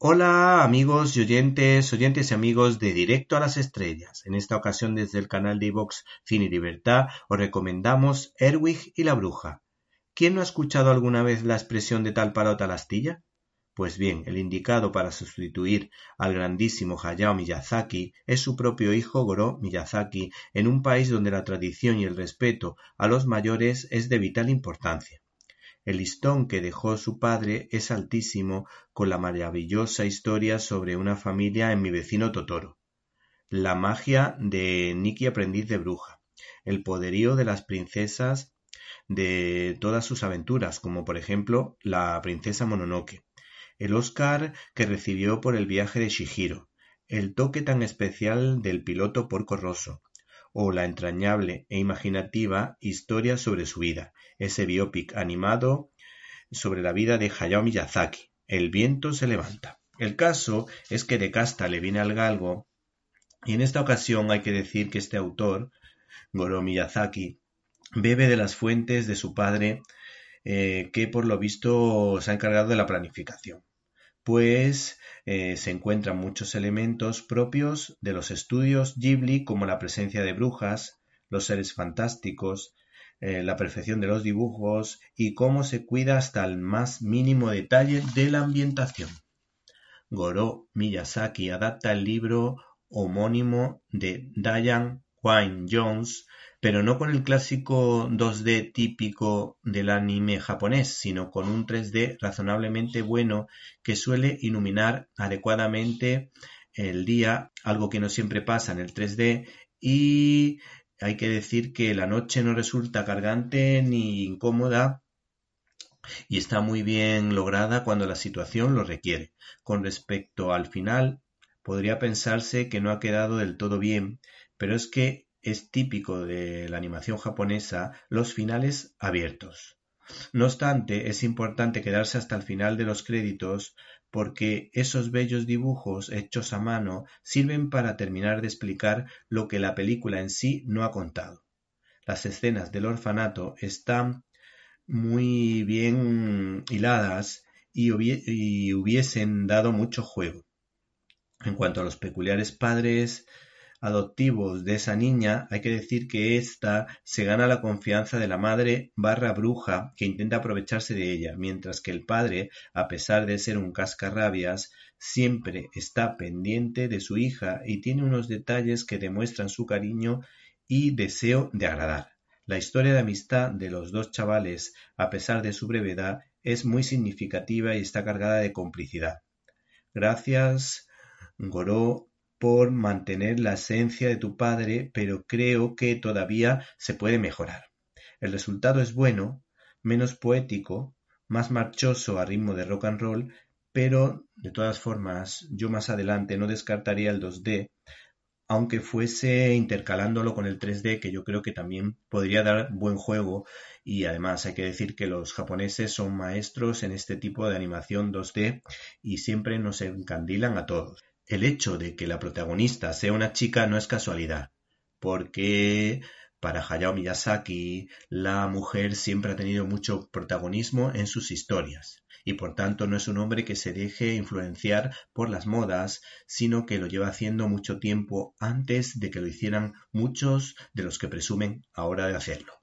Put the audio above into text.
Hola amigos y oyentes, oyentes y amigos de Directo a las Estrellas. En esta ocasión desde el canal de iVox Cine y Libertad os recomendamos Erwig y la Bruja. ¿Quién no ha escuchado alguna vez la expresión de tal palota la astilla? Pues bien, el indicado para sustituir al grandísimo Hayao Miyazaki es su propio hijo Goro Miyazaki en un país donde la tradición y el respeto a los mayores es de vital importancia. El listón que dejó su padre es altísimo con la maravillosa historia sobre una familia en mi vecino Totoro. La magia de Nikki aprendiz de bruja. El poderío de las princesas de todas sus aventuras, como por ejemplo la princesa Mononoke el Oscar que recibió por el viaje de Shihiro, el toque tan especial del piloto Porco Rosso, o la entrañable e imaginativa historia sobre su vida, ese biopic animado sobre la vida de Hayao Miyazaki, El viento se levanta. El caso es que de casta le viene al galgo, y en esta ocasión hay que decir que este autor, Goro Miyazaki, bebe de las fuentes de su padre, eh, que por lo visto se ha encargado de la planificación pues eh, se encuentran muchos elementos propios de los estudios Ghibli como la presencia de brujas, los seres fantásticos, eh, la perfección de los dibujos y cómo se cuida hasta el más mínimo detalle de la ambientación. Goro Miyazaki adapta el libro homónimo de Diane Wynne Jones pero no con el clásico 2D típico del anime japonés, sino con un 3D razonablemente bueno que suele iluminar adecuadamente el día, algo que no siempre pasa en el 3D, y hay que decir que la noche no resulta cargante ni incómoda y está muy bien lograda cuando la situación lo requiere. Con respecto al final, podría pensarse que no ha quedado del todo bien, pero es que es típico de la animación japonesa los finales abiertos. No obstante, es importante quedarse hasta el final de los créditos porque esos bellos dibujos hechos a mano sirven para terminar de explicar lo que la película en sí no ha contado. Las escenas del orfanato están muy bien hiladas y, hubiesen dado mucho juego. En cuanto a los peculiares padres adoptivos de esa niña, hay que decir que ésta se gana la confianza de la madre barra bruja que intenta aprovecharse de ella, mientras que el padre, a pesar de ser un cascarrabias, siempre está pendiente de su hija y tiene unos detalles que demuestran su cariño y deseo de agradar. La historia de amistad de los dos chavales, a pesar de su brevedad, es muy significativa y está cargada de complicidad. Gracias, Goró, por mantener la esencia de tu padre, pero creo que todavía se puede mejorar. El resultado es bueno, menos poético, más marchoso a ritmo de rock and roll, pero de todas formas yo más adelante no descartaría el 2D, aunque fuese intercalándolo con el 3D, que yo creo que también podría dar buen juego y además hay que decir que los japoneses son maestros en este tipo de animación 2D y siempre nos encandilan a todos. El hecho de que la protagonista sea una chica no es casualidad, porque para Hayao Miyazaki la mujer siempre ha tenido mucho protagonismo en sus historias y por tanto no es un hombre que se deje influenciar por las modas, sino que lo lleva haciendo mucho tiempo antes de que lo hicieran muchos de los que presumen ahora de hacerlo.